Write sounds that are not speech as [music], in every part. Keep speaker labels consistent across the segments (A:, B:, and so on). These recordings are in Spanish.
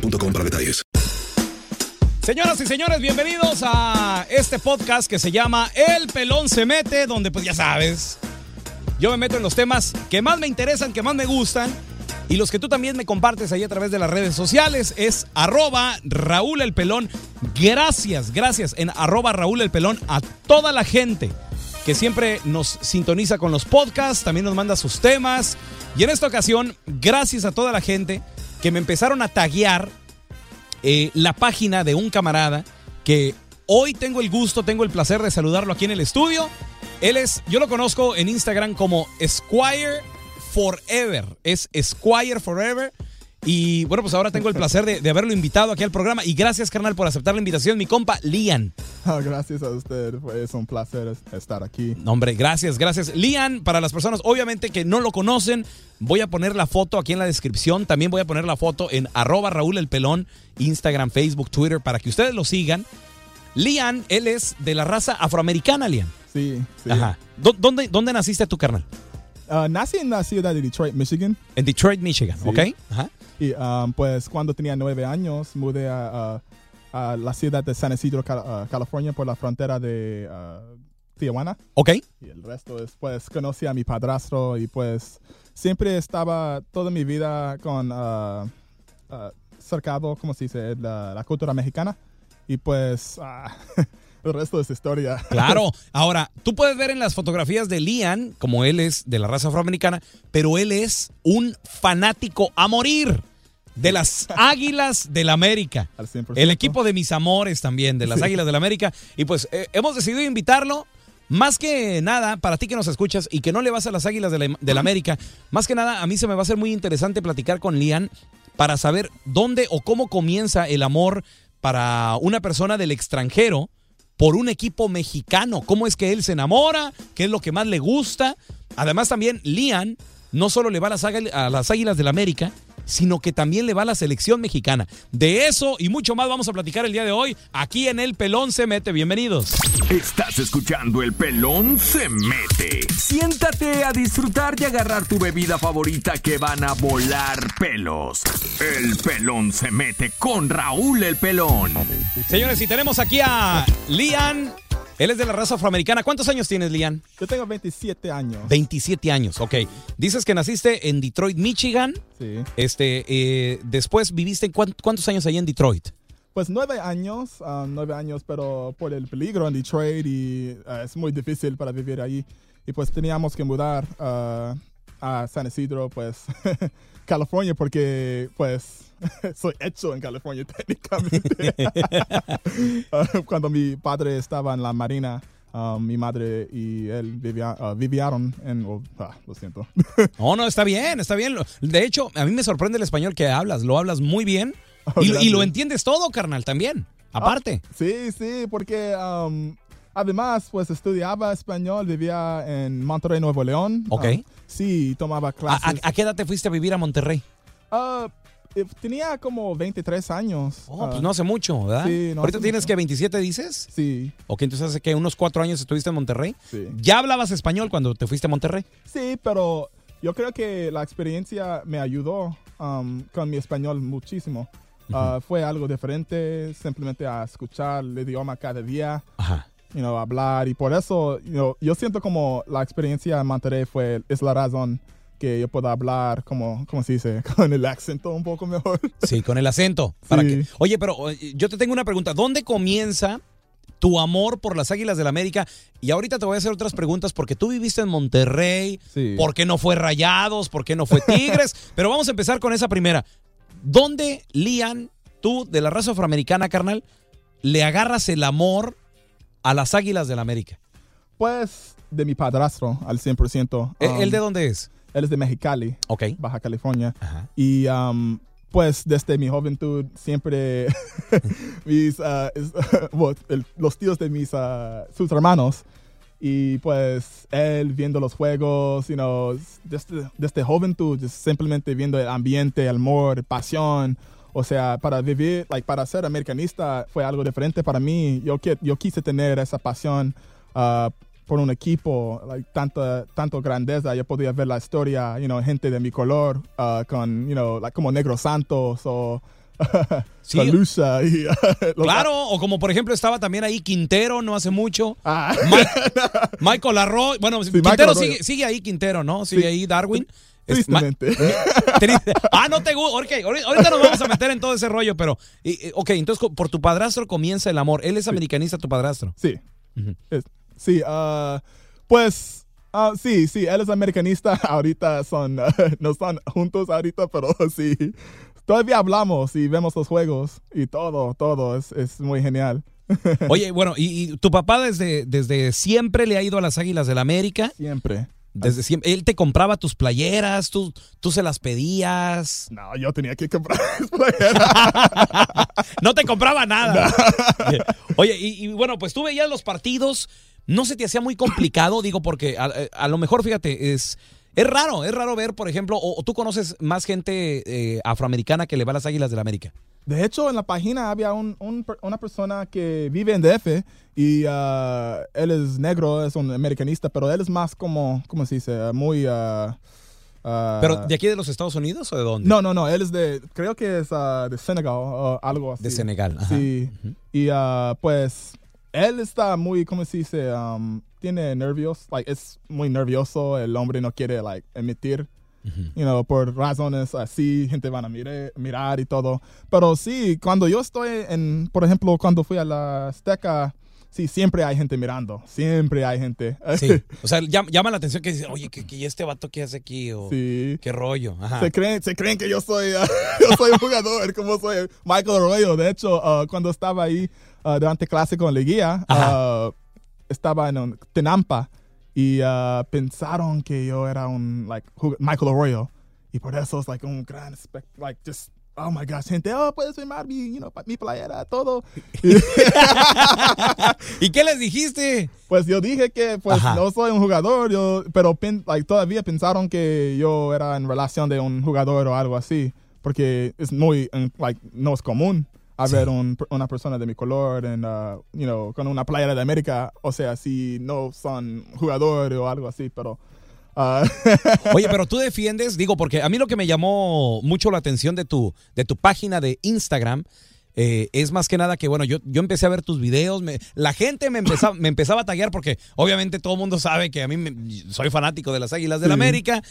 A: para detalles.
B: Señoras y señores, bienvenidos a este podcast que se llama El Pelón se mete, donde pues ya sabes, yo me meto en los temas que más me interesan, que más me gustan, y los que tú también me compartes ahí a través de las redes sociales es arroba Raúl el Pelón. Gracias, gracias en arroba Raúl el Pelón a toda la gente que siempre nos sintoniza con los podcasts, también nos manda sus temas. Y en esta ocasión, gracias a toda la gente que me empezaron a taguear eh, la página de un camarada que hoy tengo el gusto, tengo el placer de saludarlo aquí en el estudio. Él es, yo lo conozco en Instagram como Squire Forever. Es Squire Forever. Y bueno, pues ahora tengo el placer de, de haberlo invitado aquí al programa. Y gracias, carnal, por aceptar la invitación, mi compa Lian. [laughs]
C: Ah, gracias a usted, es un placer es- estar aquí.
B: No, Hombre, gracias, gracias. Lian, para las personas obviamente que no lo conocen, voy a poner la foto aquí en la descripción. También voy a poner la foto en arroba Raúl el Pelón, Instagram, Facebook, Twitter, para que ustedes lo sigan. Lian, él es de la raza afroamericana, Lian.
C: Sí, sí.
B: Ajá. ¿Dó- ¿Dónde, ¿Dónde naciste tú, carnal?
C: Ah, nací en la ciudad de Detroit, Michigan.
B: En Detroit, Michigan,
C: Sí.
B: ¿ok? Ajá.
C: Y um, pues cuando tenía nueve años mudé a, a- a la ciudad de San Isidro, Cal- ah, California, por la frontera de ah, Tijuana.
B: ¿Ok?
C: Y el resto es, pues, conocí a mi padrastro y pues siempre estaba toda mi vida con, ah, ah, cercado, ¿cómo se dice?, la, la cultura mexicana. Y pues [laughs] ah, el resto es historia.
B: Claro. [laughs] Ahora, tú puedes ver en las fotografías de Lian, como él es de la raza afroamericana, pero él es un fanático a morir de las [laughs] Águilas del América.
C: Al 100%.
B: El equipo de mis amores también, de las
C: Sí.
B: Águilas del América. Y pues eh, hemos decidido invitarlo. Más que nada, para ti que nos escuchas y que no le vas a las Águilas de la, de la América, más que nada a mí se me va a hacer muy interesante platicar con Lian para saber dónde o cómo comienza el amor para una persona del extranjero por un equipo mexicano. ¿Cómo es que él se enamora? ¿Qué es lo que más le gusta? Además también Lian no solo le va a las, águil- a las Águilas del América, sino que también le va a la selección mexicana. De eso y mucho más vamos a platicar el día de hoy aquí en El Pelón se mete. Bienvenidos.
D: Estás escuchando El Pelón se mete. Siéntate a disfrutar y agarrar tu bebida favorita que van a volar pelos. El Pelón se mete con Raúl el Pelón.
B: Señores, y tenemos aquí a Lian. Él es de la raza afroamericana. ¿Cuántos años tienes, Lian?
C: Yo tengo 27 años.
B: 27 años, ok. Dices que naciste en Detroit, Michigan.
C: Sí.
B: Este, eh, después viviste cuán- cuántos años allá en Detroit.
C: Pues nueve años, ah, nueve años, pero por el peligro en Detroit y ah, es muy difícil para vivir ahí. Y pues teníamos que mudar ah, a San Isidro, pues, [laughs] California, porque, pues, [laughs] soy hecho en California [laughs] técnicamente. Ah, Cuando mi padre estaba en la marina, ah, mi madre y él ah, vivían en... oh, ah, lo siento.
B: No, no, está bien, está bien. De hecho, a mí me sorprende el español que hablas. Lo hablas muy bien.
C: Oh,
B: y, y lo entiendes todo, carnal, también. Aparte.
C: Sí, sí, porque um, además, pues estudiaba español, vivía en Monterrey, Nuevo León.
B: Ok.
C: Ah, sí, tomaba
B: ¿A,
C: clases.
B: a- a qué edad te fuiste a vivir a Monterrey?
C: Ah, eh, tenía como 23 años.
B: Oh,
C: Ah,
B: pues no hace mucho, ¿verdad?
C: Sí, no
B: Ahorita tienes
C: mucho.
B: que 27, dices.
C: Sí,
B: Ok, entonces hace que unos cuatro años estuviste en Monterrey.
C: sí.
B: ¿Ya hablabas español cuando te fuiste a Monterrey?
C: Sí, pero yo creo que la experiencia me ayudó um, con mi español muchísimo. Ah, fue algo diferente, simplemente a escuchar el idioma cada día,
B: Ajá.
C: You know, hablar. Y por eso you know, yo siento como la experiencia en Monterrey fue, es la razón que yo puedo hablar, como, ¿cómo se dice? [laughs] Con el acento un poco mejor.
B: Sí, con el acento. Para
C: Sí.
B: que... Oye, pero eh, yo te tengo una pregunta. ¿Dónde comienza tu amor por las Águilas del América? Y ahorita te voy a hacer otras preguntas porque tú viviste en Monterrey.
C: Sí.
B: ¿Por qué no fue Rayados? ¿Por qué no fue Tigres? [laughs] pero vamos a empezar con esa primera. ¿Dónde, Lian, tú de la raza afroamericana, carnal, le agarras el amor a las Águilas del América?
C: Pues de mi padrastro al 100%.
B: ¿E-
C: um,
B: ¿El de dónde es?
C: Él es de Mexicali,
B: Ok.
C: Baja California.
B: Ajá.
C: Y um, pues desde mi juventud siempre [laughs] mis, ah, es- [laughs] bueno, el- los tíos de mis ah, sus hermanos y pues él viendo los juegos, you know, desde, desde juventud simplemente viendo el ambiente, el amor, pasión. O sea, para vivir, like, para ser americanista fue algo diferente para mí. Yo, yo quise tener esa pasión ah, por un equipo, like, tanta, tanto grandeza. Yo podía ver la historia, you know, gente de mi color ah, con, you know, like, como Negro Santos o [laughs]
B: Sí.
C: Calusha y [laughs]
B: Claro, o como por ejemplo estaba también ahí Quintero no hace mucho.
C: Ah.
B: Mi- [laughs] Michael Arroyo. Bueno, Quintero
C: Arroyo.
B: sigue, sigue ahí, Quintero, ¿no? Sigue
C: Sí.
B: ahí Darwin.
C: Tristemente. [laughs]
B: Triste. Ah, no te gusta. Ok, ahorita nos vamos a meter en todo ese rollo, pero. y- ok, entonces por tu padrastro comienza el amor. Él es americanista, tu padrastro.
C: Sí. Es- sí, ah, pues ah, sí, sí, él es americanista. [laughs] Ahorita son, ah, [laughs] no están juntos ahorita, pero sí. Todavía hablamos y vemos los juegos y todo, todo. Es, es muy genial.
B: Oye, bueno, y, y tu papá desde, desde siempre le ha ido a las Águilas del América.
C: Siempre.
B: Desde siempre. Él te compraba tus playeras, tú, tú se las pedías.
C: No, yo tenía que comprar [laughs] playera. [laughs]
B: No te compraba nada. [laughs] Oye, y, y bueno, pues tú veías los partidos, no se te hacía muy complicado, digo, porque a, a lo mejor, fíjate, es, es raro, es raro ver, por ejemplo, o, o tú conoces más gente eh, afroamericana que le va a las Águilas del América.
C: De hecho, en la página había un- un per- una persona que vive en DF y ah, él es negro, es un americanista, pero él es más como, ¿cómo se dice? Muy... ah, ah,
B: ¿Pero de aquí de los Estados Unidos o de dónde?
C: No, no, no, él es de, creo que es de Senegal o algo así.
B: De Senegal. ajá.
C: Sí. Y ah, pues él está muy, ¿cómo se dice? Um, tiene nervios, like, es muy nervioso, el hombre no quiere, like, emitir, you know, por razones así, gente van a mire- mirar y todo. Pero sí, cuando yo estoy en, por ejemplo, cuando fui a la Azteca, sí, siempre hay gente mirando, siempre hay gente. [laughs]
B: Sí, o sea, llam- llama la atención que dicen, oye, ¿qué, qué este vato qué hace aquí? O,
C: Sí.
B: ¿Qué rollo? Ajá.
C: Se creen, se creen que yo soy, ah, [laughs] yo soy un jugador, como soy Michael Arroyo. De hecho, ah, cuando estaba ahí ah, durante clásico en Liguilla, ah, estaba en un- Tenampa y ah, pensaron que yo era un like Michael Arroyo y por eso es like un gran like just oh my gosh, gente, oh puedes firmar mi, you know, mi playera, todo. [laughs]
B: ¿Y qué les dijiste?
C: Pues yo dije que pues
B: Ajá.
C: no soy un jugador, yo, pero like, todavía pensaron que yo era en relación de un jugador o algo así, porque es muy, like, no es común haber un- una persona de mi color en, uh, you know, con una playera de América, o sea, si no son jugador o algo así, pero... uh, [laughs]
B: Oye, pero tú defiendes, digo, porque a mí lo que me llamó mucho la atención de tu, de tu página de Instagram eh, es más que nada que, bueno, yo, yo empecé a ver tus videos, me- la gente me empezaba, [laughs] me empezaba a taggear porque obviamente todo el mundo sabe que a mí me- soy fanático de las Águilas del
C: Sí.
B: América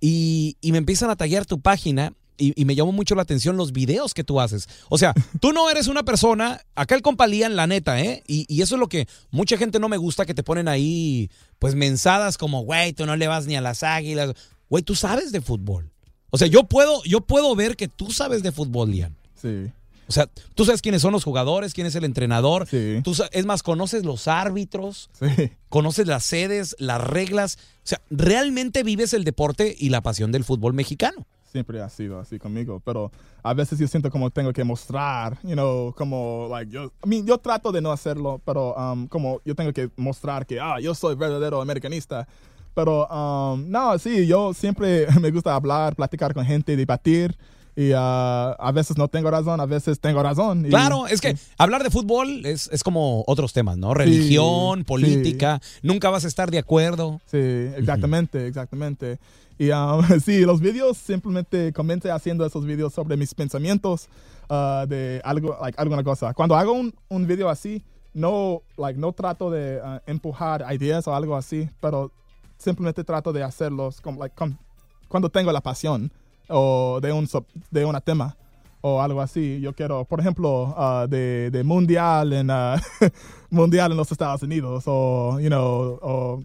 B: y, y me empiezan a taggear tu página. Y, y me llamó mucho la atención los videos que tú haces. O sea, tú no eres una persona, acá el compalían la neta, ¿eh? Y, y eso es lo que mucha gente no me gusta, que te ponen ahí, pues, mensadas como, güey, tú no le vas ni a las águilas. güey, tú sabes de fútbol. O sea, yo puedo, yo puedo ver que tú sabes de fútbol, Lian.
C: Sí.
B: O sea, tú sabes quiénes son los jugadores, quién es el entrenador.
C: Sí.
B: Tú es más, conoces los árbitros,
C: Sí.
B: conoces las sedes, las reglas. O sea, realmente vives el deporte y la pasión del fútbol mexicano.
C: Siempre ha sido así conmigo, pero a veces yo siento como tengo que mostrar, you know, como, like, yo, I mean, yo trato de no hacerlo, pero um, como yo tengo que mostrar que, ah, yo soy verdadero americanista. Pero, um, no, sí, yo siempre [laughs] me gusta hablar, platicar con gente, debatir, y uh, a veces no tengo razón, a veces tengo razón. y-
B: Claro, es que hablar de fútbol es, es como otros temas, ¿no? Religión,
C: sí.
B: política, nunca vas a estar de acuerdo.
C: Sí, exactamente, exactamente. Y um, [laughs] sí, los videos simplemente comencé haciendo esos videos sobre mis pensamientos uh, de algo, like, alguna cosa. Cuando hago un, un video así, no, like, no trato de uh, empujar ideas o algo así, pero simplemente trato de hacerlos como, like, com- cuando tengo la pasión o de un, de un tema o algo así. Yo quiero, por ejemplo, uh, de, de mundial en uh, [laughs] mundial en los Estados Unidos o, you know, o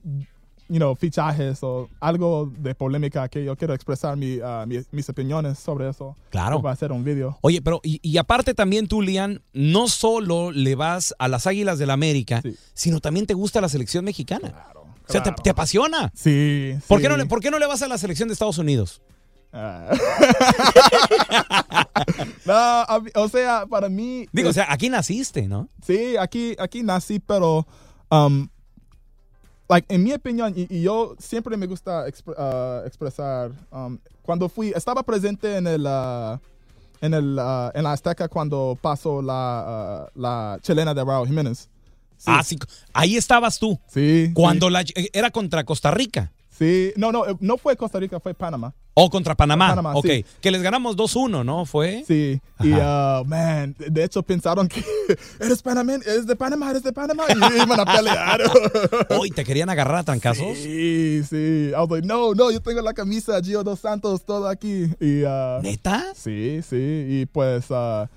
C: you know, fichajes o algo de polémica que yo quiero expresar mi, uh, mi- mis opiniones sobre eso.
B: Claro.
C: Va a ser un video.
B: Oye, pero y, y aparte también tú, Lian, no solo le vas a las Águilas del la América,
C: Sí.
B: sino también te gusta la selección mexicana.
C: Claro.
B: O sea, te,
C: claro.
B: te apasiona.
C: Sí.
B: ¿Por, qué no le, ¿Por qué no le vas a la selección de Estados Unidos?
C: Ah. [laughs] no, o sea, para mí.
B: Digo, o sea, aquí naciste, ¿no?
C: Sí, aquí, aquí nací, pero, um, like, en mi opinión, y, y yo siempre me gusta uh, expresar, um, cuando fui, estaba presente en el, uh, en el, uh, en la Azteca cuando pasó la, uh, la chilena de Raúl Jiménez. Sí.
B: Ah, sí. Ahí estabas tú.
C: Sí.
B: Cuando la, era contra Costa Rica.
C: Sí, no, no, eh, no fue Costa Rica, fue Panamá.
B: O contra Panamá.
C: Panamá,
B: ok.
C: sí.
B: Que les ganamos 2-1, ¿no? ¿Fue?
C: Sí, y, uh, man, de hecho pensaron que [laughs] eres panameño, eres de Panamá, eres de Panamá, y iban a pelear. [laughs]
B: Hoy te querían agarrar a trancazos.
C: Sí, sí. I was like, no, no, yo tengo la camisa Gio Dos Santos todo aquí. Y, uh,
B: ¿Neta?
C: sí, sí. Y pues, uh,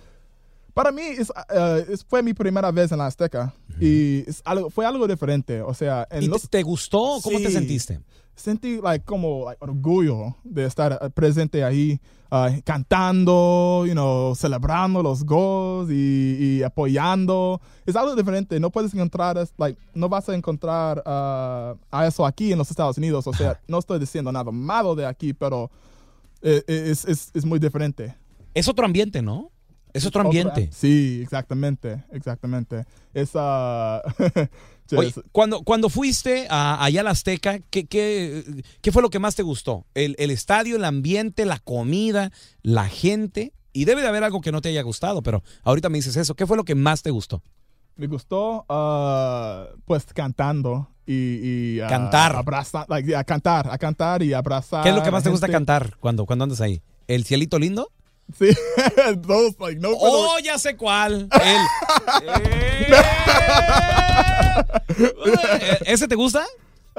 C: para mí es, uh, es- fue mi primera vez en la Azteca. Y es algo, fue algo diferente. O sea, en
B: ¿Y te,
C: los-
B: te gustó? ¿Cómo te sentiste?
C: Sentí like, como like, orgullo de estar uh, presente ahí, uh, cantando, you know, celebrando los goals y, y apoyando. Es algo diferente. No puedes encontrar, like, no vas a encontrar uh, a eso aquí en los Estados Unidos. O sea, [laughs] no estoy diciendo nada malo de aquí, pero eh, es, es, es muy diferente.
B: Es otro ambiente, ¿no? Es otro ambiente.
C: Sí, exactamente, exactamente. Es, uh, [laughs]
B: Oye, cuando, cuando fuiste a, allá a la Azteca, ¿qué, qué, qué fue lo que más te gustó? El, el estadio, el ambiente, la comida, la gente. Y debe de haber algo que no te haya gustado, pero ahorita me dices eso. ¿Qué fue lo que más te gustó?
C: Me gustó, uh, pues, cantando y... y, uh,
B: Cantar.
C: abrazar, like, yeah, cantar, a cantar y abrazar.
B: ¿Qué es lo que
C: a
B: más te gusta cantar cuando, cuando andas ahí? ¿El cielito lindo?
C: Sí, [laughs] those, like, no,
B: ¡Oh, ya sé cuál! [laughs] El- Eh, ¿Ese te gusta?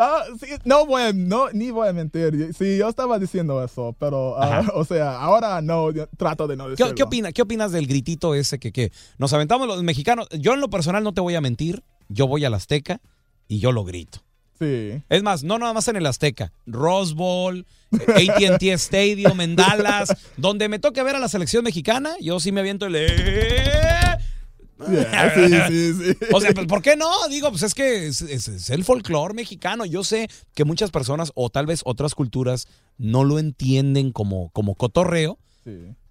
C: Ah, sí, no voy a, no, ni voy a mentir. Sí, yo estaba diciendo eso, pero, uh,
B: Ajá.
C: o sea, ahora no, trato de no
B: ¿Qué,
C: decirlo.
B: qué, opina- ¿Qué opinas del gritito ese que, que nos aventamos los mexicanos? Yo en lo personal no te voy a mentir. Yo voy al Azteca y yo lo grito.
C: Sí.
B: Es más, no nada más en el Azteca. Rose Bowl, AT&T Stadium, en Dallas. donde me toque ver a la selección mexicana, yo sí me aviento el...
C: Yeah, sí, sí, sí. [laughs]
B: O sea, pues, ¿por qué no? Digo, pues es que es, es- es el folclore mexicano. Yo sé que muchas personas, o tal vez otras culturas, no lo entienden como, como cotorreo,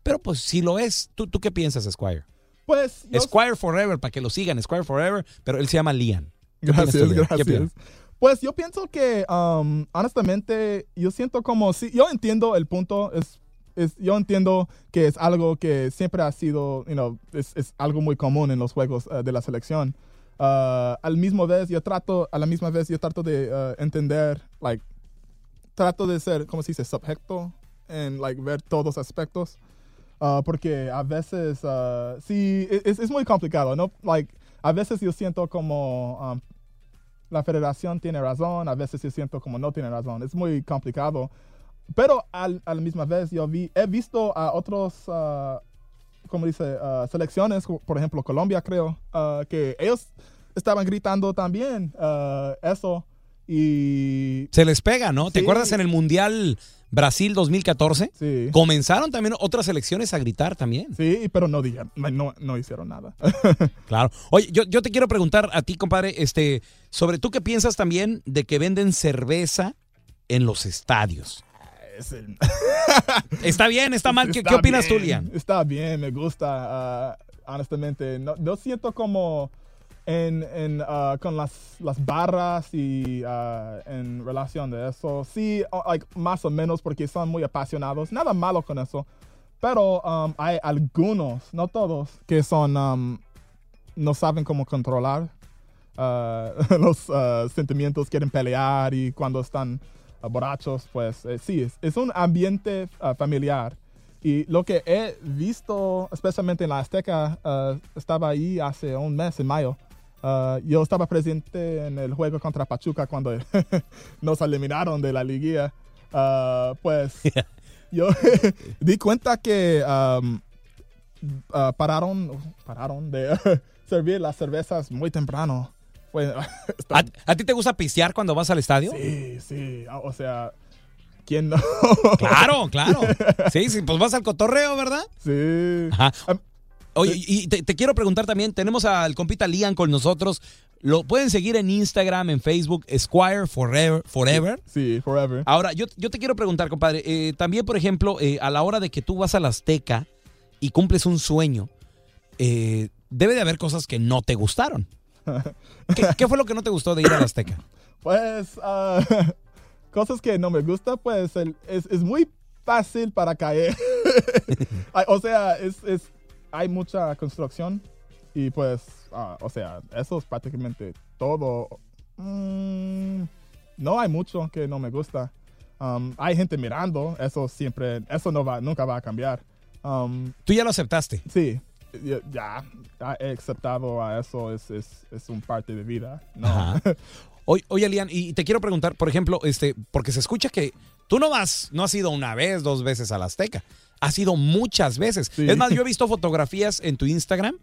B: pero pues sí lo es. ¿Tú, tú qué piensas, Squire?
C: Pues, yo
B: Squire Forever, para que lo sigan, Squire Forever, pero él se llama Lian. ¿Qué opinas
C: Gracias, gracias. Pues yo pienso que, um, honestamente, yo siento como, sí, yo entiendo el punto, es, es, yo entiendo que es algo que siempre ha sido, you know, es, algo muy común en los juegos uh, de la selección. Uh, al mismo vez, yo trato, a la misma vez, yo trato de uh, entender, like, trato de ser, ¿cómo se dice? Subjecto en, like, ver todos aspectos. Uh, porque a veces, uh, sí, es, es muy complicado, ¿no? Like, a veces yo siento como la federación tiene razón, a veces yo siento como no tiene razón. Es muy complicado. Pero al, a la misma vez yo vi, he visto a otros, uh, como dice, uh, selecciones, por ejemplo Colombia creo, uh, que ellos estaban gritando también uh, eso. Y
B: Se les pega, ¿no? ¿Te acuerdas en el Mundial Brasil 2014?
C: sí,
B: Comenzaron también otras selecciones a gritar también.
C: sí, pero no dijeron, no, no hicieron nada. [laughs]
B: Claro. Oye, yo, yo te quiero preguntar a ti, compadre, este, sobre tú qué piensas también de que venden cerveza en los estadios.
C: Es el- [laughs]
B: ¿Está bien? ¿Está mal? ¿Qué,
C: Está
B: qué opinas tú,
C: bien,
B: Lian?
C: Está bien, me gusta. ah, honestamente, no, no siento como en, en, ah, con las, las barras y ah, en relación de eso. Sí, like, más o menos porque son muy apasionados. Nada malo con eso. Pero um, hay algunos, no todos, que son um, no saben cómo controlar [laughs] los sentimientos, quieren pelear y cuando están borrachos, pues eh, sí, es, es un ambiente ah, familiar. Y lo que he visto, especialmente en la Azteca, ah, estaba ahí hace un mes, en mayo. Ah, yo estaba presente en el juego contra Pachuca cuando [laughs] nos eliminaron de la liguilla. Pues [laughs] yo [laughs] di cuenta que um, pararon, pararon de servir las cervezas muy temprano. Fue, [laughs]
B: ¿A, a ti te gusta pistear cuando vas al estadio?
C: sí, sí, o sea, ¿quién no?
B: Claro, [laughs] claro. Sí, sí, pues vas al cotorreo, ¿verdad?
C: sí.
B: Ajá. Oye, y te, te quiero preguntar también, tenemos al compita Lian con nosotros. Lo pueden seguir en Instagram, en Facebook, Squire Forever. Forever.
C: Sí, forever.
B: Ahora, yo, yo te quiero preguntar, compadre, eh, también, por ejemplo, eh, a la hora de que tú vas a la Azteca y cumples un sueño, eh, debe de haber cosas que no te gustaron. [laughs] ¿Qué, qué fue lo que no te gustó de ir a la Azteca? [laughs]
C: Pues, ah, [laughs] cosas que no me gusta, pues el- es, es muy fácil para caer. O sea, es, es- hay mucha construcción y pues, ah, o sea, eso es prácticamente todo. Mm, no hay mucho que no me gusta. Um, hay gente mirando, eso siempre, eso no va, nunca va a cambiar. Um,
B: Tú ya lo aceptaste.
C: sí, ya, he aceptado a eso, es, es, es un parte de vida. No. [laughs]
B: Oye, oye, Lian, y te quiero preguntar, por ejemplo, este, porque se escucha que tú no vas, no has ido una vez, dos veces a la Azteca, has ido muchas veces.
C: Sí.
B: Es más, yo he visto fotografías en tu Instagram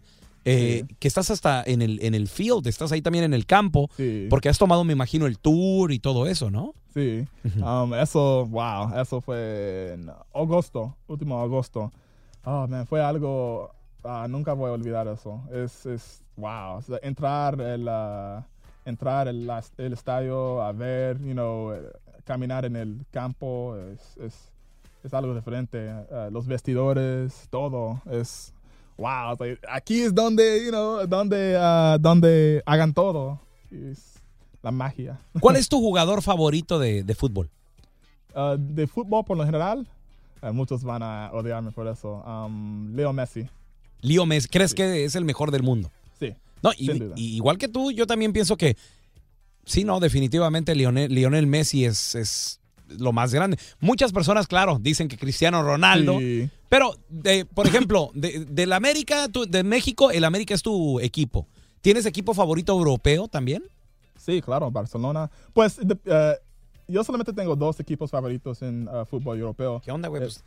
B: eh, que estás hasta en el, en el field, estás ahí también en el campo,
C: Sí.
B: porque has tomado, me imagino, el tour y todo eso, ¿no?
C: Sí, um, eso, wow, eso fue en agosto, último agosto. Oh, man, fue algo, ah, nunca voy a olvidar eso. Es, es wow, o sea, entrar el, ah, entrar el, el estadio a ver, you know, eh, caminar en el campo, es, es, es algo diferente. Ah, los vestidores, todo, es, wow, o sea, aquí es donde, you know, donde, donde hagan todo. Es la magia. [laughs]
B: ¿Cuál es tu jugador favorito de, de fútbol?
C: De fútbol por lo general, uh, muchos van a odiarme por eso. Um, Leo Messi,
B: Leo Messi, ¿crees que es el mejor del mundo?
C: sí.
B: No, y- igual que tú, yo también pienso que sí, no, definitivamente Lionel, Lionel Messi es, es lo más grande. Muchas personas, claro, dicen que Cristiano Ronaldo,
C: Sí.
B: pero, de, por ejemplo, de, del América, de México, el América es tu equipo. ¿Tienes equipo favorito europeo también?
C: Sí, claro, Barcelona. Pues de- uh, yo solamente tengo dos equipos favoritos en uh, fútbol europeo.
B: ¿Qué onda, güey? Pues, le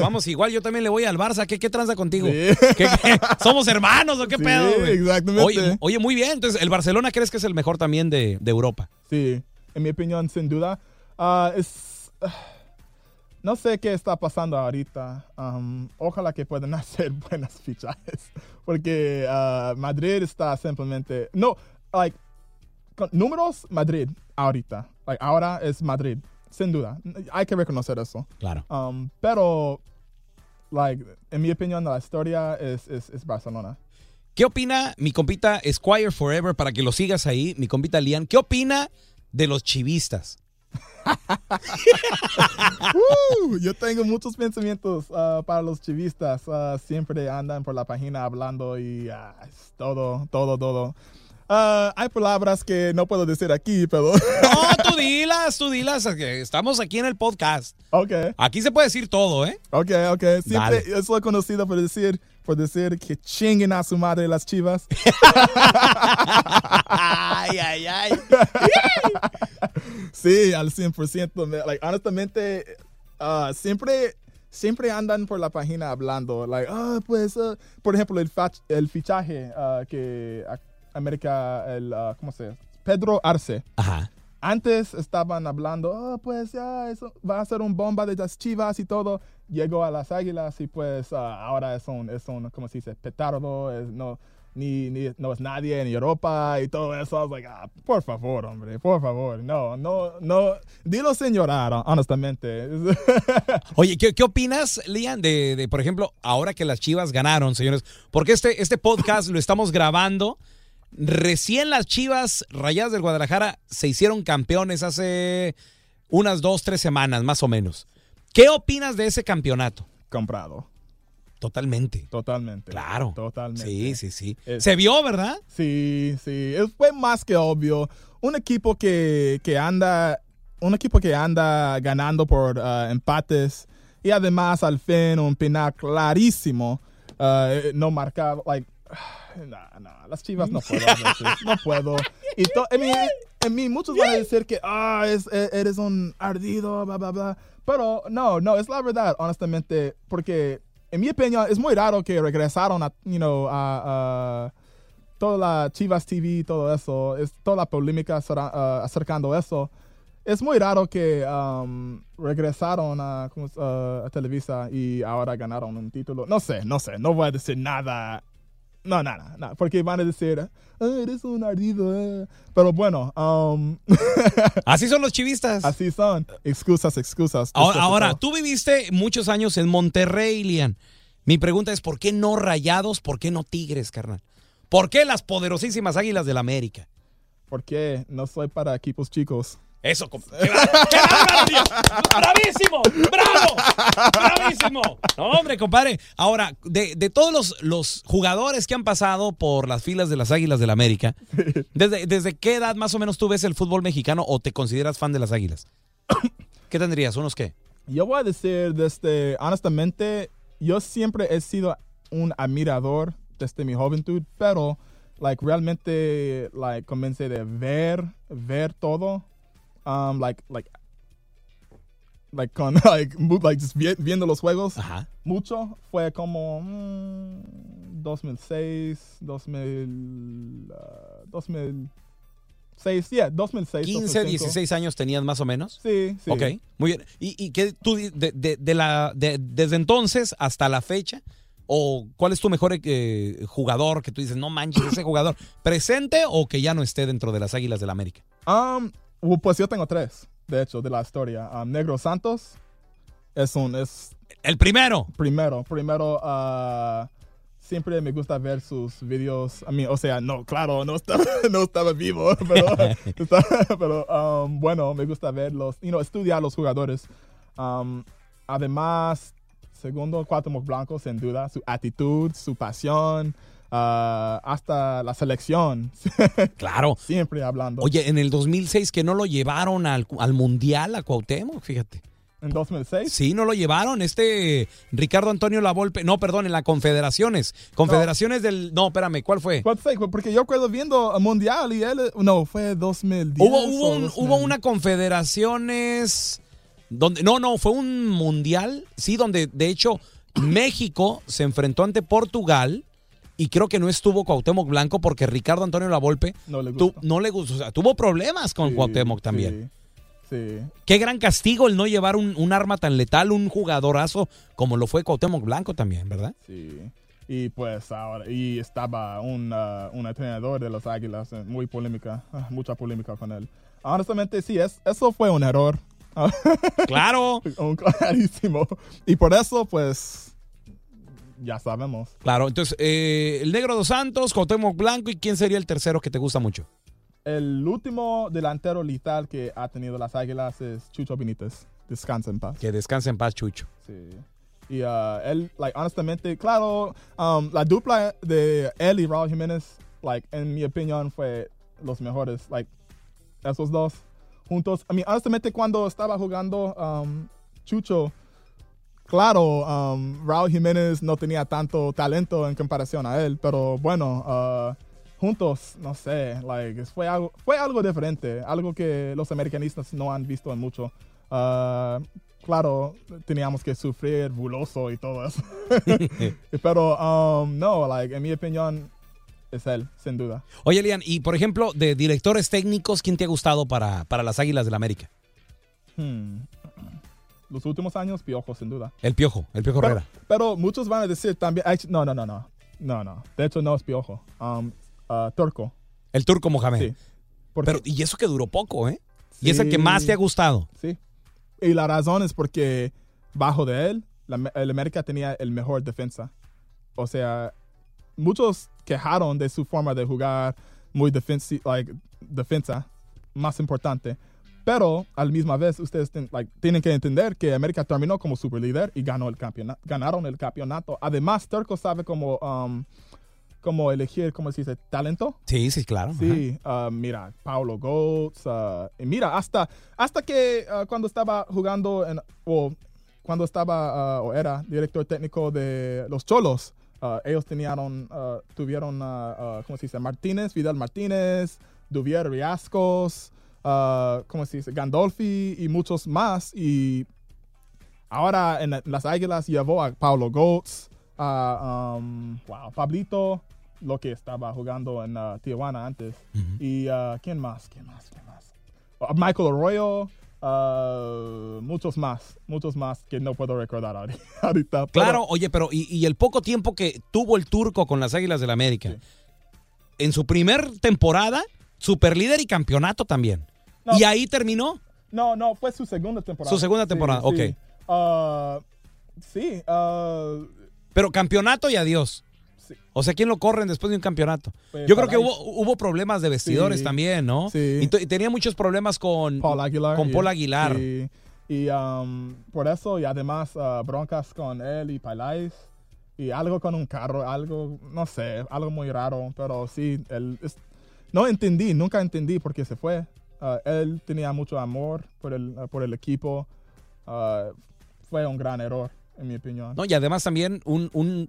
B: vamos igual, yo también le voy al Barça. ¿Qué, qué tranza contigo?
C: Sí. [laughs]
B: ¿Qué- qué? somos hermanos o qué
C: Sí,
B: pedo?
C: exactamente.
B: Oye, oye, muy bien. Entonces, ¿el Barcelona crees que es el mejor también de, de Europa?
C: Sí, en mi opinión, sin duda. Uh, es, uh, no sé qué está pasando ahorita. Um, ojalá que puedan [laughs] hacer buenas fichajes. Porque uh, Madrid está simplemente. No, like, con números, Madrid, ahorita. Like, ahora es Madrid, sin duda. Hay que reconocer eso.
B: Claro.
C: Um, pero, like, en mi opinión, la historia es, es, es Barcelona.
B: ¿Qué opina mi compita Squire Forever para que lo sigas ahí, mi compita Lian? ¿Qué opina de los chivistas? [laughs]
C: Uh, yo tengo muchos pensamientos ah, para los chivistas. Ah, siempre andan por la página hablando y es todo, todo, todo. Ah, hay palabras que no puedo decir aquí, pero... [laughs]
B: No, tú dilas, tú dilas. Estamos aquí en el podcast.
C: ok,
B: Aquí se puede decir todo, ¿eh?
C: ok, ok. Siempre
B: Dale.
C: soy conocido por decir, por decir que chinguen a su madre las chivas. [laughs]
B: Ay, ay, ay.
C: Sí, al 100%. me- Like, honestamente, ah, siempre, siempre andan por la página hablando. Like, ah, pues, ah", por ejemplo, el, el fichaje ah, que América, el, ah, ¿cómo se llama? Pedro Arce.
B: Ajá.
C: antes estaban hablando, oh, pues ya, eso va a ser un bomba de las chivas y todo. Llegó a las águilas y pues ah, ahora es un, es un, ¿cómo se dice? Petardo, es, no, ni, ni, no es nadie en Europa y todo eso. I was like, ah, por favor, hombre, por favor. No, no, no. Dilo sin llorar, honestamente. [laughs]
B: Oye, ¿qué, qué opinas, Lian, de, de, por ejemplo, ahora que las chivas ganaron, señores? Porque este, este podcast lo estamos grabando. Recién las chivas rayadas del Guadalajara se hicieron campeones hace unas dos, tres semanas, más o menos. ¿Qué opinas de ese campeonato?
C: Comprado.
B: Totalmente.
C: Totalmente.
B: Claro.
C: Totalmente.
B: Sí, sí, sí.
C: Es-
B: Se vio, ¿verdad?
C: Sí, sí. Es- Fue más que obvio. Un equipo que, que anda. Un equipo que anda ganando por ah, empates. Y además, al fin, un penal clarísimo. ah, no marcado. Like. [sighs] Nah, nah, las chivas no puedo. no puedo. Y to- en, mí, en mí, muchos van a decir que ah, es- e- eres un ardido, bla, bla, bla. Pero no, no, es la verdad, honestamente. Porque, en mi opinión, es muy raro que regresaron a, you know, a- a toda la Chivas TV, todo eso, es toda la polémica acer- acercando eso. Es muy raro que um, regresaron a, a Televisa y ahora ganaron un título. No sé, no sé, no voy a decir nada. No, nada, nada, porque van a decir, "Ah, eres un ardido. eh". Pero bueno, um, [laughs]
B: Así son los chivistas.
C: así son. Excusas, excusas.
B: Ahora, tú viviste muchos años en Monterrey, Lian. Mi pregunta es, ¿por qué no rayados? ¿Por qué no tigres, carnal? ¿Por qué las poderosísimas águilas del América?
C: ¿Por qué? No soy para equipos chicos.
B: Eso. ¡Qué bárbaro, Dios! ¡Bravísimo! ¡Bravo! ¡Bravísimo! No, hombre, compadre. Ahora, de, de todos los, los jugadores que han pasado por las filas de las Águilas del América, [laughs] ¿desde, ¿desde qué edad más o menos tú ves el fútbol mexicano o te consideras fan de las Águilas? [coughs] ¿Qué tendrías? ¿Unos qué?
C: Yo voy a decir desde, honestamente, yo siempre he sido un admirador desde mi juventud, pero, like, realmente, like, comencé de ver, ver todo, um, like, like, like, con, [laughs] like, like, just vi- viendo los juegos,
B: Ajá.
C: mucho, fue como mm, 2006, 2000, uh, 2006, yeah, 2006,
B: 15,
C: 2005.
B: 16 años tenías más o menos.
C: Sí, sí.
B: Ok, muy bien. ¿Y, y qué tú, de, de- de la, de- desde entonces hasta la fecha, o cuál es tu mejor eh, jugador que tú dices, no manches, ese jugador, presente o que ya no esté dentro de las Águilas del América?
C: Um, pues yo tengo tres, de hecho, de la historia. Um, Negro Santos es un, es
B: El primero.
C: primero, primero, uh, siempre me gusta ver sus videos. A mí, o sea, no, claro, no estaba, [laughs] no estaba vivo, [laughs] [laughs] pero, um, bueno, me gusta verlos, you know, estudiar los jugadores. Um, además, segundo, Cuauhtémoc Blanco, sin duda, su actitud, su pasión, uh, hasta la selección, [laughs]
B: Claro.
C: siempre hablando.
B: Oye, en el 2006 que no lo llevaron al, al Mundial a Cuauhtémoc, fíjate.
C: en 2006.
B: Sí, no lo llevaron. Este Ricardo Antonio Lavolpe, no, perdón, en la Confederaciones. Confederaciones del, no, espérame, ¿cuál fue?
C: ¿Cuál fue? Porque yo recuerdo viendo el Mundial y él, no, fue 2010.
B: Hubo, hubo,
C: o
B: un-
C: 2000.
B: hubo una confederaciones donde no no fue un mundial sí donde de hecho México se enfrentó ante Portugal y creo que no estuvo Cuauhtémoc Blanco porque Ricardo Antonio Lavolpe
C: No le
B: tu-
C: gustó.
B: no le gustó o sea, tuvo problemas con
C: Sí,
B: Cuauhtémoc también
C: Sí, sí.
B: qué gran castigo el no llevar un, un arma tan letal un jugadorazo como lo fue Cuauhtémoc Blanco también verdad
C: sí. Y pues ahora, y estaba un, uh, un entrenador de los Águilas, eh, muy polémica, ah, mucha polémica con él. Honestamente, sí, es, eso fue un error. [laughs]
B: claro
C: un clarísimo. Y por eso, pues, ya sabemos.
B: claro entonces eh, el negro dos Santos Cuauhtémoc Blanco y quién sería el tercero que te gusta mucho
C: El último delantero letal que ha tenido las Águilas es Chucho Benítez. Descansa en paz.
B: que descanse en paz Chucho
C: Sí. Y uh, él, like, honestamente, claro, um, la dupla de él y Raúl Jiménez, like, en mi opinión, fue los mejores. Like, esos dos juntos. I mean, honestamente, cuando estaba jugando um, Chucho, claro, um, Raúl Jiménez no tenía tanto talento en comparación a él, pero bueno, uh, juntos, no sé, like, fue algo, fue algo diferente, algo que los americanistas no han visto en mucho. Uh, claro, teníamos que sufrir buloso y todo eso. [laughs] [laughs] Pero, um, no, like, en mi opinión, es él, sin duda.
B: Oye, Lian, y por ejemplo, de directores técnicos, ¿quién te ha gustado para, para las Águilas del la América?
C: Hmm. Los últimos años, Piojo, sin duda.
B: El Piojo, el Piojo Herrera.
C: pero muchos van a decir también, no, no, no, no, no, no. De hecho, no es Piojo. Um, uh, Turco.
B: El Turco Mohamed.
C: Sí. Porque-
B: Pero, y eso que duró poco, ¿eh? Y es el que más te ha gustado.
C: Sí. Y la razón es porque bajo de él, la- el América tenía el mejor defensa. O sea, muchos quejaron de su forma de jugar, muy defensi like, defensa, más importante. Pero al misma vez, ustedes ten- like, tienen que entender que América terminó como superlíder y ganó el campeonato, ganaron el campeonato. Además, Turco sabe cómo, um, cómo elegir, ¿cómo se dice? Talento.
B: Sí, sí, claro.
C: Sí, ah, mira, Paulo Goetz, ah, y mira, hasta, hasta que ah, cuando estaba jugando, en, o cuando estaba, ah, o era director técnico de los Cholos, ah, ellos tenían, ah, tuvieron, ¿cómo se dice? Martínez, Vidal Martínez, Duvier Riascos, ah, ¿cómo se dice? Gandolfi y muchos más. Y ahora en la- las Águilas llevó a Paulo Goetz, a um, wow, Pablito, lo que estaba jugando en uh, Tijuana antes. Y uh, ¿quién más? ¿Quién más? ¿Quién más? Uh, Michael Arroyo, uh, muchos más, muchos más que no puedo recordar ahori- [laughs] ahorita. pero-
B: Claro, oye, pero y, y el poco tiempo que tuvo el turco con las Águilas del la América, en su primer temporada, superlíder y campeonato también.
C: No.
B: Y ahí terminó.
C: No, no, fue su segunda temporada.
B: Su segunda temporada,
C: sí.
B: ok.
C: Uh, sí, uh,
B: Pero campeonato y adiós.
C: Sí.
B: O sea, ¿quién lo corren después de un campeonato?
C: Pues,
B: Yo creo que hubo, hubo problemas de vestidores
C: Sí.
B: también, ¿no?
C: Sí.
B: Y, y tenía muchos problemas con
C: Paul Aguilar.
B: Con
C: y-
B: Paul Aguilar.
C: sí. Y um, por eso, y además uh, broncas con él y Palais. Y algo con un carro, algo, no sé, algo muy raro. Pero sí, él es- no entendí, nunca entendí por qué se fue. Uh, él tenía mucho amor por el, uh, por el equipo. Uh, fue un gran error, en mi opinión.
B: ¿no? Y además también un, un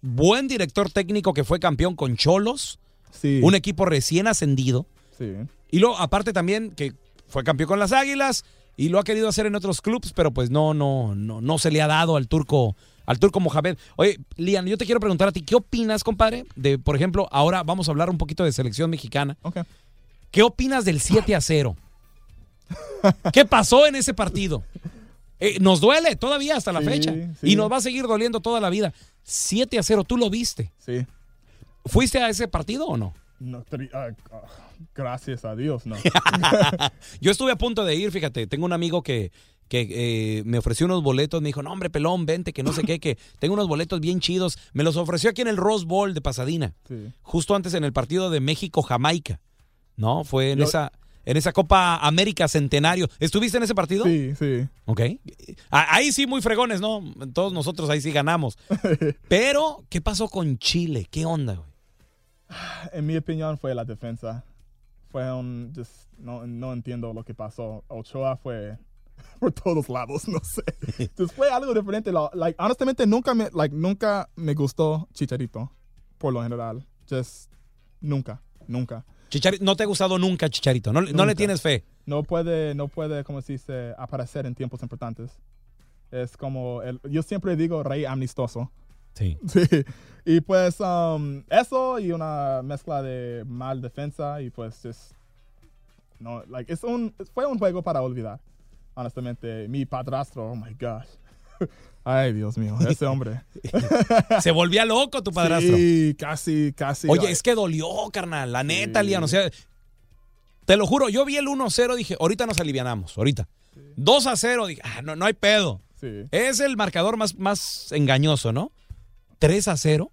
B: buen director técnico que fue campeón con Cholos,
C: Sí,
B: un equipo recién ascendido.
C: sí.
B: Y luego, aparte también, que fue campeón con las Águilas y lo ha querido hacer en otros clubes, pero pues no, no, no, no se le ha dado al turco, al turco Mohamed. Oye, Lian, yo te quiero preguntar a ti, ¿qué opinas, compadre? De, por ejemplo, ahora vamos a hablar un poquito de selección mexicana.
C: Ok.
B: ¿Qué opinas del 7 a 0? ¿Qué pasó en ese partido? Eh, nos duele todavía hasta la
C: Sí,
B: fecha.
C: sí.
B: Y nos va a seguir doliendo toda la vida. 7 a 0, ¿tú lo viste?
C: Sí.
B: ¿Fuiste a ese partido o no?
C: No, ah, ah, gracias a Dios, no. [laughs]
B: Yo estuve a punto de ir, fíjate, tengo un amigo que, que eh, me ofreció unos boletos, me dijo, no hombre, pelón, vente, que no sé qué, que tengo unos boletos bien chidos. Me los ofreció aquí en el Rose Bowl de Pasadena,
C: Sí. justo
B: antes en el partido de México-Jamaica, ¿no? Fue en
C: Yo-
B: esa... En esa Copa América Centenario. ¿Estuviste en ese partido?
C: Sí, sí.
B: Ok. Ahí sí muy fregones, ¿no? Todos nosotros ahí sí ganamos. [laughs] Pero, ¿qué pasó con Chile? ¿Qué onda, güey?
C: En mi opinión fue la defensa. Fue un... just- no, no entiendo lo que pasó. Ochoa fue [laughs] por todos lados, no sé. [laughs] Entonces fue algo diferente. Like, honestamente, nunca me, like, nunca me gustó Chicharito, por lo general. Just nunca, nunca.
B: Chichari- ¿No te ha gustado nunca Chicharito? ¿No, no le
C: Nunca.
B: tienes fe?
C: No puede, no puede, como se dice, aparecer en tiempos importantes. Es como, el, yo siempre digo rey amistoso.
B: Sí. [laughs]
C: Sí. Y pues um, eso y una mezcla de mal defensa y pues es no like es un fue un juego para olvidar. Honestamente, mi padrastro, oh my gosh. [laughs] Ay, Dios mío, [laughs] ese hombre. [laughs]
B: Se volvía loco tu padrastro.
C: Sí, casi, casi.
B: Oye, es que dolió, carnal. La neta,
C: Sí.
B: Lian. O sea, te lo juro, yo vi el 1-0, dije, ahorita nos alivianamos, ahorita. 2-0, dije, ah, no, no hay pedo.
C: Sí.
B: Es el marcador más, más engañoso, ¿no? 3-0.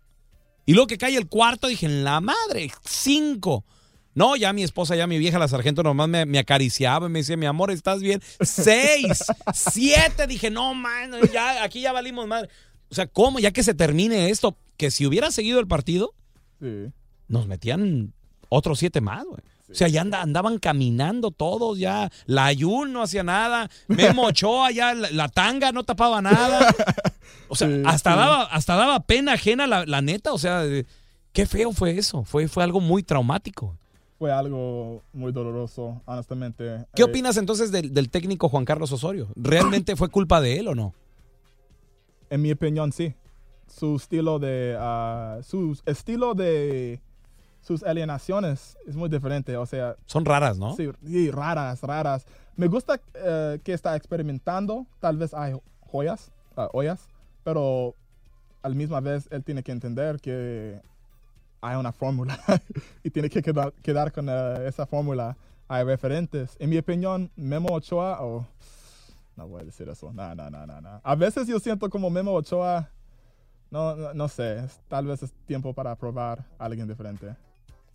B: Y luego que cae el cuarto, dije, en la madre, 5. No, ya mi esposa, ya mi vieja, la sargento, nomás me, me acariciaba y me decía, mi amor, ¿estás bien? 6, 7. [laughs] Dije, no, man, ya, aquí ya valimos madre. O sea, ¿cómo? Ya que se termine esto, que si hubiera seguido el partido,
C: Sí.
B: nos metían otros siete más, güey. O sea, ya anda- andaban caminando todos, ya. La Ayun no hacía nada. Memo Ochoa, ya la, la tanga no tapaba nada. O sea,
C: Sí,
B: hasta. Daba, hasta daba pena ajena la, la neta. O sea, qué feo fue eso. Fue, fue algo muy traumático.
C: Fue algo muy doloroso, honestamente.
B: ¿Qué
C: Eh,
B: opinas entonces del, del técnico Juan Carlos Osorio? ¿Realmente fue culpa de él o no?
C: En mi opinión, sí. Su estilo de, ah, su estilo de sus alienaciones es muy diferente. O sea,
B: Son raras, ¿no?
C: Sí, sí, raras, raras. Me gusta eh, que está experimentando. Tal vez hay joyas, ah, ollas, pero al misma vez él tiene que entender que hay una fórmula [laughs] y tiene que quedar, quedar con eh, esa fórmula. Hay referentes. En mi opinión, Memo Ochoa, o no voy a decir eso, no, no, no, no, no. A veces yo siento como Memo Ochoa, no, no, no sé, tal vez es tiempo para probar a alguien diferente.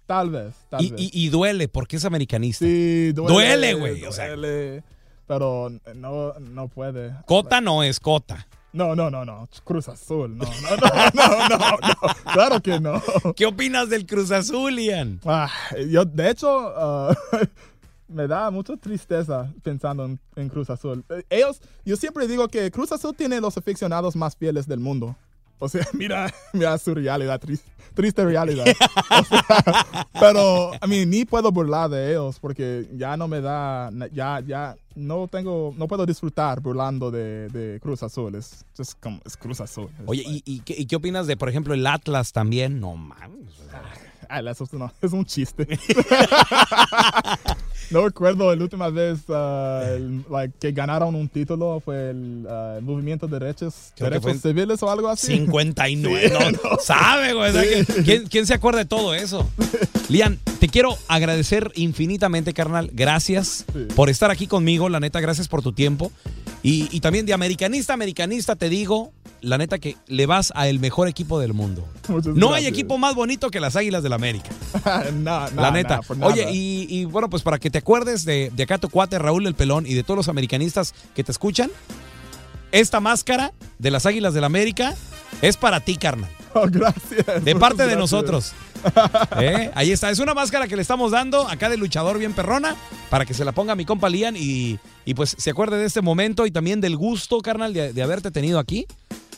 C: Tal vez, tal
B: Y,
C: vez.
B: y- y duele porque es americanista.
C: Sí,
B: Duele, güey, o sea.
C: duele, pero no, no puede.
B: Cota no es cota.
C: No, no, no, no. Cruz Azul. No, no, no, no, no, no. Claro que no.
B: ¿Qué opinas del Cruz Azul, Ian?
C: Ah, yo, de hecho, ah, [laughs] me da mucha tristeza pensando en, en Cruz Azul. Ellos, yo siempre digo que Cruz Azul tiene los aficionados más fieles del mundo. O sea, [laughs] mira, mira su realidad, triste, triste realidad. O sea, [laughs] pero, a mí, ni puedo burlar de ellos porque ya no me da, ya, ya, no tengo, no puedo disfrutar burlando de, de Cruz Azul. Es, just como, es Cruz Azul. Es
B: Oye, ¿y, y qué, y qué opinas de, por ejemplo, el Atlas también? No mames.
C: Ah, es, no, [laughs] es un chiste. No recuerdo la última vez ah, el- like, que ganaron un título fue el ah, el movimiento de derechos, civiles o algo así.
B: 59. no, sabe, güey.
C: Sí.
B: ¿quién, quién se acuerda de todo eso? Lian, te quiero agradecer infinitamente, carnal. Gracias
C: Sí.
B: por estar aquí conmigo. La neta, gracias por tu tiempo. Y, y también de americanista, americanista, te digo, la neta, que le vas a el mejor equipo del mundo. [laughs]
C: Muchas
B: No hay equipo más bonito que las Águilas del América. [laughs]
C: No, no,
B: la neta.
C: no.
B: Oye, y, y bueno, pues para que te acuerdes de, de acá tu cuate Raúl el Pelón y de todos los americanistas que te escuchan, esta máscara de las Águilas del América es para ti, carnal. [laughs]
C: Oh, gracias.
B: De parte de nosotros. ¿Eh? Ahí está. Es una máscara que le estamos dando acá de luchador bien perrona para que se la ponga mi compa Lian y, y pues se acuerde de este momento y también del gusto, carnal, de, de haberte tenido aquí.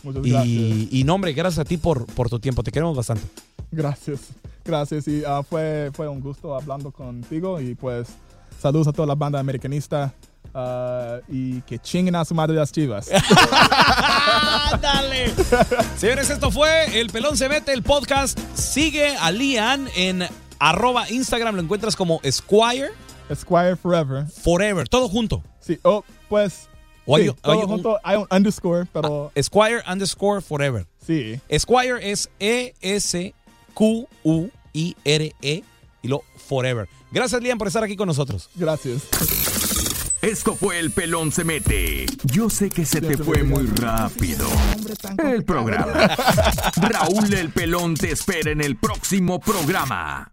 C: Muchas gracias.
B: Y, y no, hombre, gracias a ti por, por tu tiempo. Te queremos bastante.
C: Gracias. Gracias. Y ah, fue, fue un gusto hablando contigo. Y pues, saludos a toda la banda americanista. ah, y que chinguen a su madre las chivas. [laughs]
B: ¡Dale! Señores, esto fue El Pelón se mete, el podcast. Sigue a Lian en arroba Instagram. Lo encuentras como Squire
C: Esquire Forever.
B: Forever. Todo junto.
C: Sí, oh, pues.
B: O hay-
C: sí, todo
B: hay un-
C: junto. Hay un underscore, pero
B: Squire underscore Forever.
C: sí.
B: Squire es E E-S-Q-U-I-R-E y lo Forever. Gracias, Lian, por estar aquí con nosotros.
C: Gracias.
D: Esto fue El Pelón se mete. Yo sé que se te fue muy rápido. El programa. [laughs] Raúl el Pelón te espera en el próximo programa.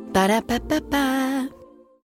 E: Ba-da-ba-ba-ba.